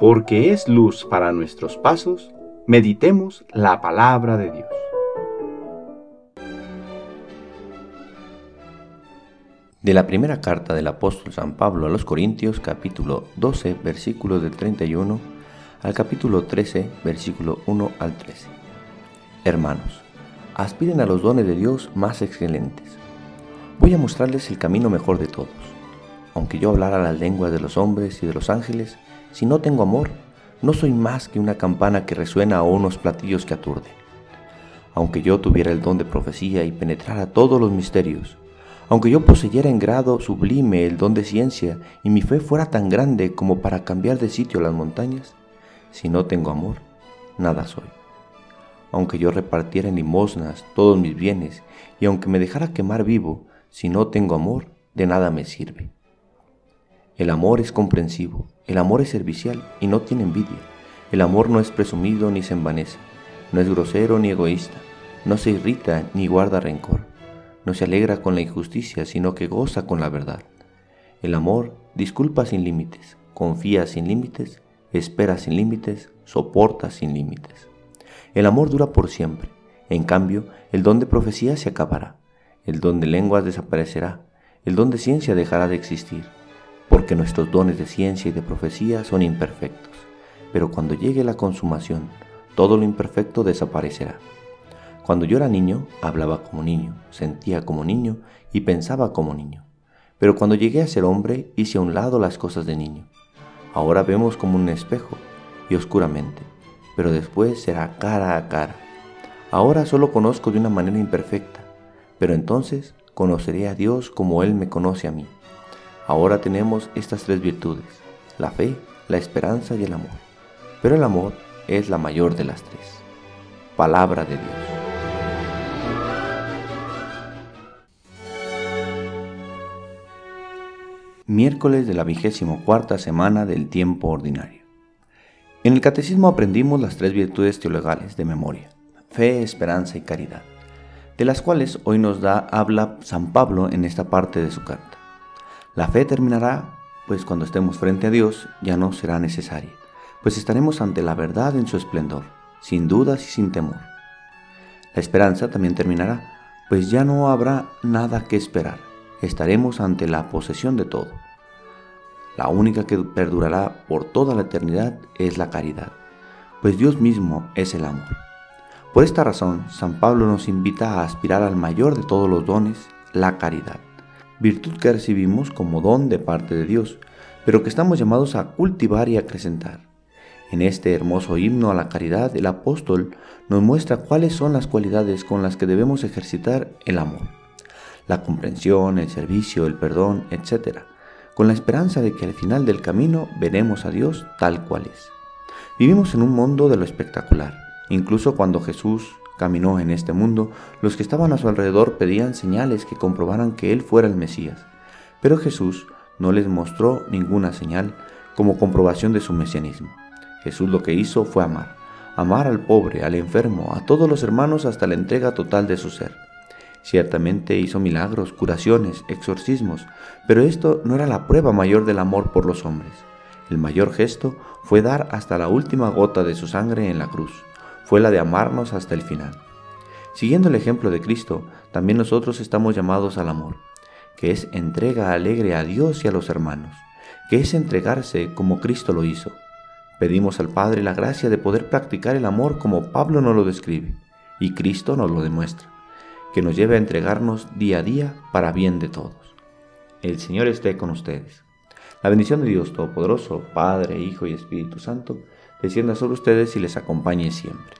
porque es luz para nuestros pasos, meditemos la palabra de Dios. De la primera carta del apóstol San Pablo a los Corintios, capítulo 12, versículos del 31 al capítulo 13, versículo 1 al 13. Hermanos, aspiren a los dones de Dios más excelentes. Voy a mostrarles el camino mejor de todos. Aunque yo hablara las lenguas de los hombres y de los ángeles, si no tengo amor, no soy más que una campana que resuena o unos platillos que aturden. Aunque yo tuviera el don de profecía y penetrara todos los misterios, aunque yo poseyera en grado sublime el don de ciencia y mi fe fuera tan grande como para cambiar de sitio las montañas, si no tengo amor, nada soy. Aunque yo repartiera en limosnas todos mis bienes y aunque me dejara quemar vivo, si no tengo amor, de nada me sirve. El amor es comprensivo, el amor es servicial y no tiene envidia. El amor no es presumido ni se envanece, no es grosero ni egoísta, no se irrita ni guarda rencor, no se alegra con la injusticia, sino que goza con la verdad. El amor disculpa sin límites, confía sin límites, espera sin límites, soporta sin límites. El amor dura por siempre. En cambio, el don de profecía se acabará, el don de lenguas desaparecerá, el don de ciencia dejará de existir porque nuestros dones de ciencia y de profecía son imperfectos, pero cuando llegue la consumación, todo lo imperfecto desaparecerá. Cuando yo era niño, hablaba como niño, sentía como niño y pensaba como niño. Pero cuando llegué a ser hombre, hice a un lado las cosas de niño. Ahora vemos como un espejo y oscuramente, pero después será cara a cara. Ahora solo conozco de una manera imperfecta, pero entonces conoceré a Dios como Él me conoce a mí. Ahora tenemos estas tres virtudes, la fe, la esperanza y el amor. Pero el amor es la mayor de las tres. Palabra de Dios. Miércoles de la vigésimo cuarta semana del tiempo ordinario. En el catecismo aprendimos las tres virtudes teologales de memoria, fe, esperanza y caridad, de las cuales hoy nos da habla San Pablo en esta parte de su carta. La fe terminará, pues cuando estemos frente a Dios ya no será necesaria, pues estaremos ante la verdad en su esplendor, sin dudas y sin temor. La esperanza también terminará, pues ya no habrá nada que esperar, estaremos ante la posesión de todo. La única que perdurará por toda la eternidad es la caridad, pues Dios mismo es el amor. Por esta razón, San Pablo nos invita a aspirar al mayor de todos los dones, la caridad virtud que recibimos como don de parte de Dios, pero que estamos llamados a cultivar y acrecentar. En este hermoso himno a la caridad, el apóstol nos muestra cuáles son las cualidades con las que debemos ejercitar el amor, la comprensión, el servicio, el perdón, etc., con la esperanza de que al final del camino veremos a Dios tal cual es. Vivimos en un mundo de lo espectacular, incluso cuando Jesús caminó en este mundo, los que estaban a su alrededor pedían señales que comprobaran que Él fuera el Mesías. Pero Jesús no les mostró ninguna señal como comprobación de su mesianismo. Jesús lo que hizo fue amar, amar al pobre, al enfermo, a todos los hermanos hasta la entrega total de su ser. Ciertamente hizo milagros, curaciones, exorcismos, pero esto no era la prueba mayor del amor por los hombres. El mayor gesto fue dar hasta la última gota de su sangre en la cruz fue la de amarnos hasta el final. Siguiendo el ejemplo de Cristo, también nosotros estamos llamados al amor, que es entrega alegre a Dios y a los hermanos, que es entregarse como Cristo lo hizo. Pedimos al Padre la gracia de poder practicar el amor como Pablo nos lo describe y Cristo nos lo demuestra, que nos lleve a entregarnos día a día para bien de todos. El Señor esté con ustedes. La bendición de Dios Todopoderoso, Padre, Hijo y Espíritu Santo, descienda sobre ustedes y les acompañe siempre.